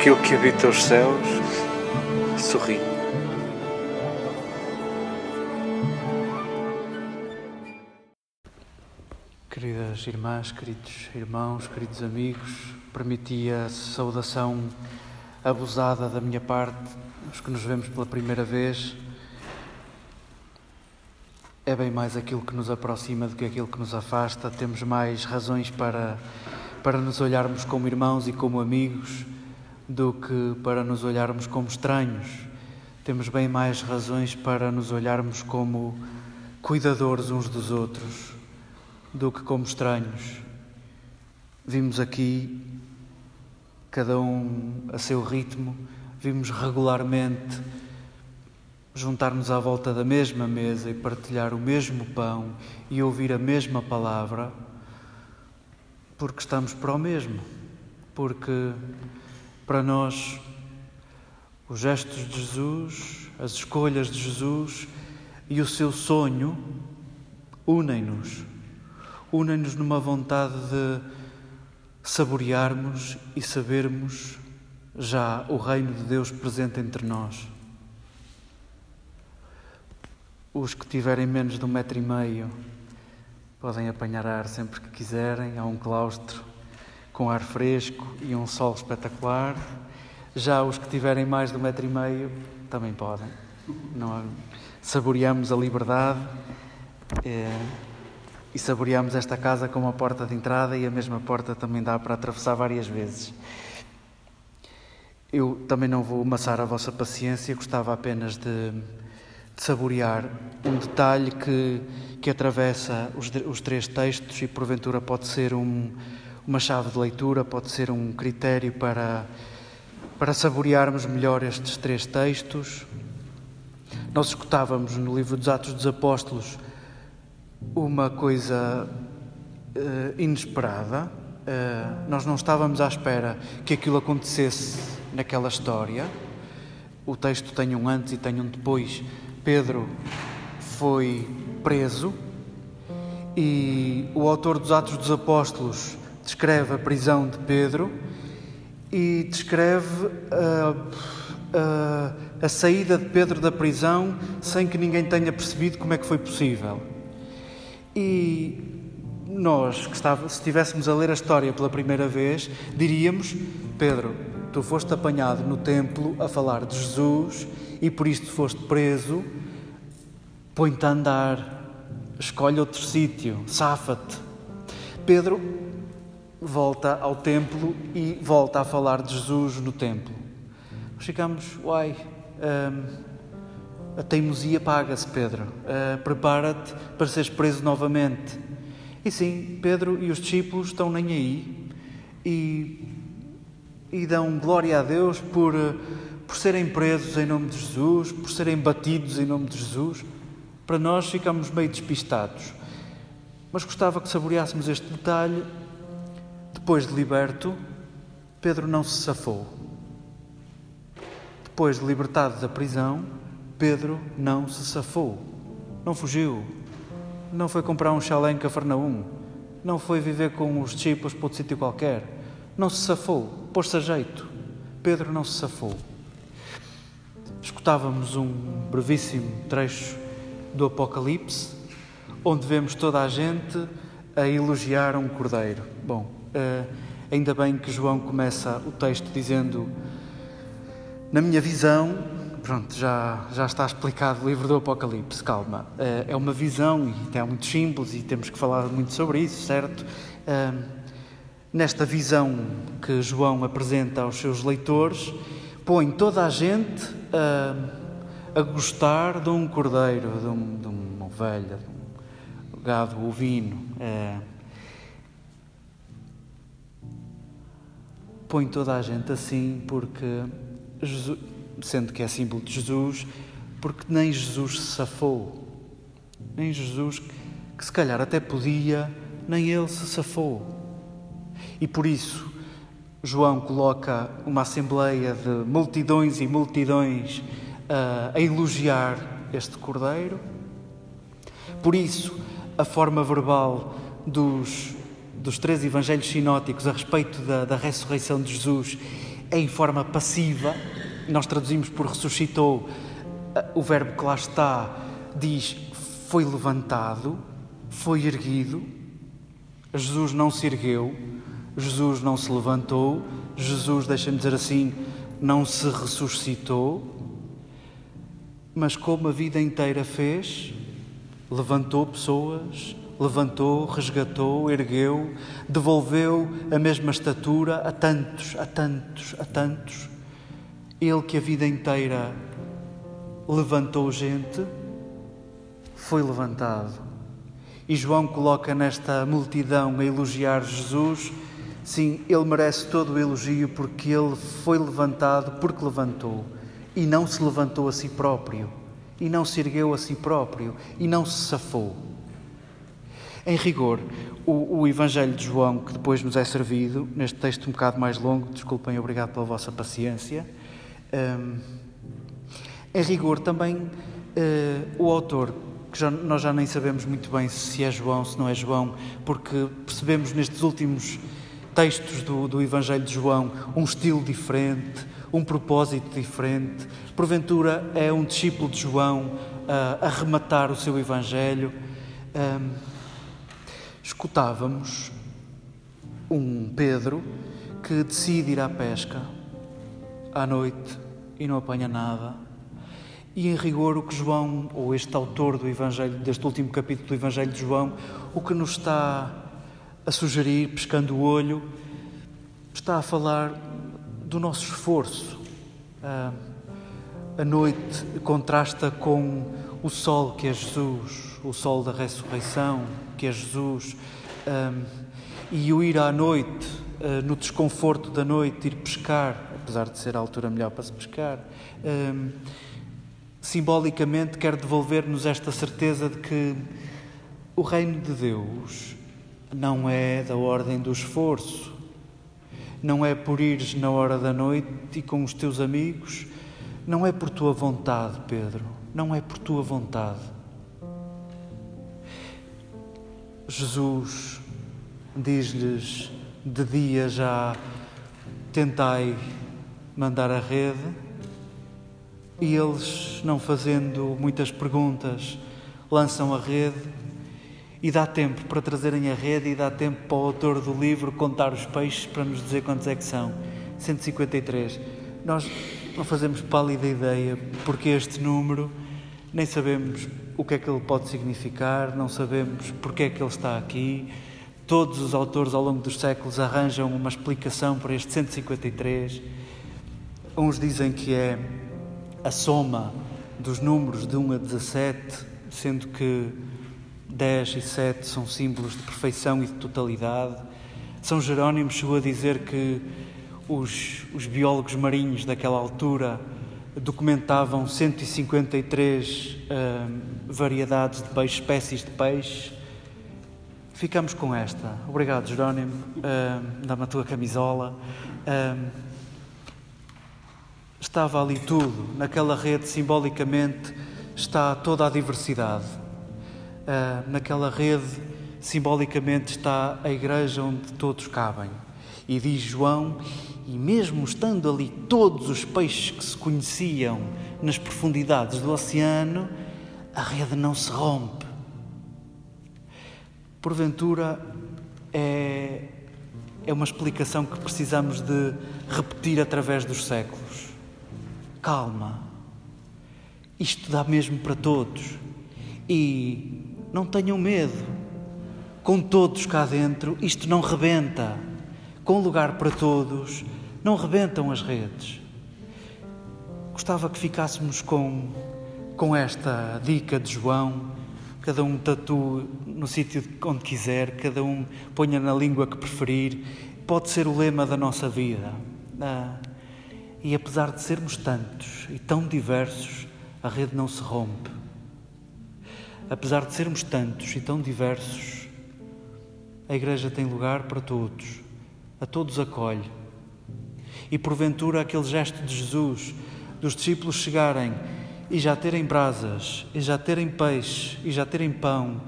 aquilo que habita os céus sorri. Queridas irmãs, queridos irmãos, queridos amigos, permiti a saudação abusada da minha parte, os que nos vemos pela primeira vez. É bem mais aquilo que nos aproxima do que aquilo que nos afasta. Temos mais razões para, para nos olharmos como irmãos e como amigos do que para nos olharmos como estranhos. Temos bem mais razões para nos olharmos como cuidadores uns dos outros do que como estranhos. Vimos aqui, cada um a seu ritmo, vimos regularmente juntar-nos à volta da mesma mesa e partilhar o mesmo pão e ouvir a mesma palavra, porque estamos para o mesmo, porque para nós, os gestos de Jesus, as escolhas de Jesus e o seu sonho unem-nos. Unem-nos numa vontade de saborearmos e sabermos já o reino de Deus presente entre nós. Os que tiverem menos de um metro e meio podem apanhar ar sempre que quiserem. Há um claustro com ar fresco e um sol espetacular. Já os que tiverem mais de um metro e meio também podem. Não, saboreamos a liberdade é, e saboreamos esta casa com uma porta de entrada e a mesma porta também dá para atravessar várias vezes. Eu também não vou amassar a vossa paciência, gostava apenas de, de saborear um detalhe que, que atravessa os, os três textos e porventura pode ser um, uma chave de leitura, pode ser um critério para, para saborearmos melhor estes três textos. Nós escutávamos no livro dos Atos dos Apóstolos uma coisa uh, inesperada. Uh, nós não estávamos à espera que aquilo acontecesse naquela história. O texto tem um antes e tem um depois. Pedro foi preso e o autor dos Atos dos Apóstolos descreve a prisão de Pedro e descreve a, a, a, saída de Pedro da prisão sem que ninguém tenha percebido como é que foi possível. E nós, que estava, se estivéssemos a ler a história pela primeira vez, diríamos: Pedro, tu foste apanhado no templo a falar de Jesus e por isto foste preso, põe-te a andar, escolhe outro sítio, safa-te. Pedro volta ao templo e volta a falar de Jesus no templo. Nós ficamos, uai, hum, a teimosia paga-se, Pedro. Uh, Prepara-te para seres preso novamente. E sim, Pedro e os discípulos estão nem aí e, e dão glória a Deus por, por serem presos em nome de Jesus, por serem batidos em nome de Jesus. Para nós ficamos meio despistados. Mas gostava que saboreássemos este detalhe depois de liberto, Pedro não se safou. Depois de libertado da prisão, Pedro não se safou. Não fugiu. Não foi comprar um chalé em Cafarnaum. Não foi viver com os discípulos para outro sítio qualquer. Não se safou. Pôs-se a jeito. Pedro não se safou. Escutávamos um brevíssimo trecho do Apocalipse, onde vemos toda a gente a elogiar um cordeiro. Bom, ainda bem que João começa o texto dizendo: Na minha visão, pronto, já, já está explicado o livro do Apocalipse, calma. Uh, é uma visão e é muito simples e temos que falar muito sobre isso, certo? Uh, nesta visão que João apresenta aos seus leitores, põe toda a gente a gostar de um cordeiro, de, um, de uma ovelha, de um gado ovino. Põe toda a gente assim porque, Jesus, sendo que é símbolo de Jesus, porque nem Jesus se safou. Nem Jesus, que se calhar até podia, nem ele se safou. E por isso, João coloca uma assembleia de multidões e multidões uh, a elogiar este cordeiro. Por isso, a forma verbal dos dos três evangelhos sinóticos a respeito da, da ressurreição de Jesus é em forma passiva, nós traduzimos por ressuscitou, o verbo que lá está diz foi levantado, foi erguido. Jesus não se ergueu, Jesus não se levantou, Jesus, deixa-me dizer assim, não se ressuscitou, mas como a vida inteira fez, levantou pessoas, levantou, resgatou, ergueu, devolveu a mesma estatura a tantos, a tantos, a tantos. Ele que a vida inteira levantou gente, foi levantado. E João coloca nesta multidão a elogiar Jesus. Sim, ele merece todo o elogio porque ele foi levantado porque levantou e não se levantou a si próprio, e não se ergueu a si próprio, e não se safou. Em rigor, o, o, Evangelho de João, que depois nos é servido, neste texto um bocado mais longo, desculpem, obrigado pela vossa paciência. Um, em rigor, também uh, o autor, que já, nós já nem sabemos muito bem se é João, se não é João, porque percebemos nestes últimos textos do, do Evangelho de João um estilo diferente, um propósito diferente. Porventura é um discípulo de João uh, a rematar o seu Evangelho. Um, escutávamos um Pedro que decide ir à pesca à noite e não apanha nada. E em rigor, o que João, ou este autor do Evangelho, deste último capítulo do Evangelho de João, o que nos está a sugerir, pescando o olho, está a falar do nosso esforço. Ah, a noite contrasta com o sol que é Jesus, o sol da ressurreição que é Jesus, ah, e o ir à noite, ah, no desconforto da noite, ir pescar, apesar de ser a altura melhor para se pescar, simbolicamente quer devolver-nos esta certeza de que o reino de Deus não é da ordem do esforço, não é por ires na hora da noite e com os teus amigos, não é por tua vontade, Pedro, não é por tua vontade. Jesus diz-lhes de dia já tentai mandar a rede e eles, não fazendo muitas perguntas, lançam a rede e dá tempo para trazerem a rede e dá tempo para o autor do livro contar os peixes para nos dizer quantos é que são. 153. Nós não fazemos pálida ideia porque este número nem sabemos o que é que ele pode significar, não sabemos porque é que ele está aqui. Todos os autores ao longo dos séculos arranjam uma explicação para este 153. Uns dizem que é a soma dos números de 1 a 17, sendo que 10 e 7 são símbolos de perfeição e de totalidade. São Jerónimo chegou a dizer que os, os biólogos marinhos daquela altura documentavam 153 uh, variedades de peixe, espécies de peixe. Ficamos com esta. Obrigado, Jerónimo. Uh, Dá-me a tua camisola. Uh, estava ali tudo. Naquela rede, simbolicamente, está toda a diversidade uh, naquela rede, simbolicamente está a igreja onde todos cabem. E diz João, e mesmo estando ali todos os peixes que se conheciam nas profundidades do oceano, a rede não se rompe. Porventura, é, é uma explicação que precisamos de repetir através dos séculos. Calma, isto dá mesmo para todos. E não tenham medo. Com todos cá dentro, isto não rebenta. Com lugar para todos, não rebentam as redes. Gostava que ficássemos com, com esta dica de João. Cada um tatue no sítio onde quiser, cada um ponha na língua que preferir. Pode ser o lema da nossa vida. Ah, e apesar de sermos tantos e tão diversos, a rede não se rompe apesar de sermos tantos e tão diversos, a Igreja tem lugar para todos, a todos acolhe. E porventura aquele gesto de Jesus, dos discípulos chegarem e já terem brasas, e já terem peixe, e já terem pão,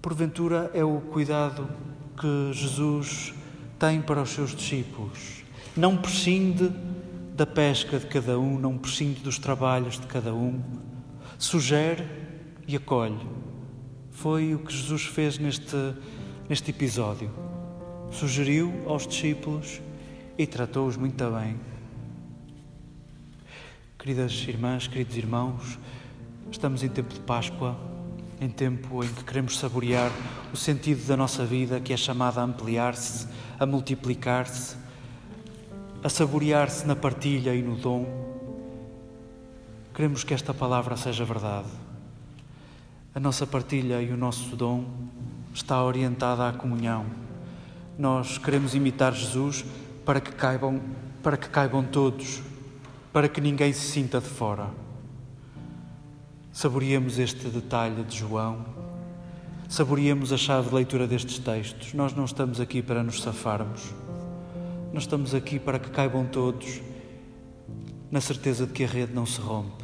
porventura é o cuidado que Jesus tem para os seus discípulos. não prescinde da pesca de cada um, não prescinde dos trabalhos de cada um, sugere e acolhe. Foi o que Jesus fez neste, neste episódio. Sugeriu aos discípulos e tratou-os muito bem. Queridas irmãs, queridos irmãos, estamos em tempo de Páscoa, em tempo em que queremos saborear o sentido da nossa vida, que é chamada a ampliar-se, a multiplicar-se, a saborear-se na partilha e no dom. Queremos que esta palavra seja verdade. A nossa partilha e o nosso dom está orientada à comunhão. Nós queremos imitar Jesus para que caibam, para que caibam todos, para que ninguém se sinta de fora. Saboreemos este detalhe de João, saboreemos a chave de leitura destes textos. Nós não estamos aqui para nos safarmos. Nós estamos aqui para que caibam todos, na certeza de que a rede não se rompe.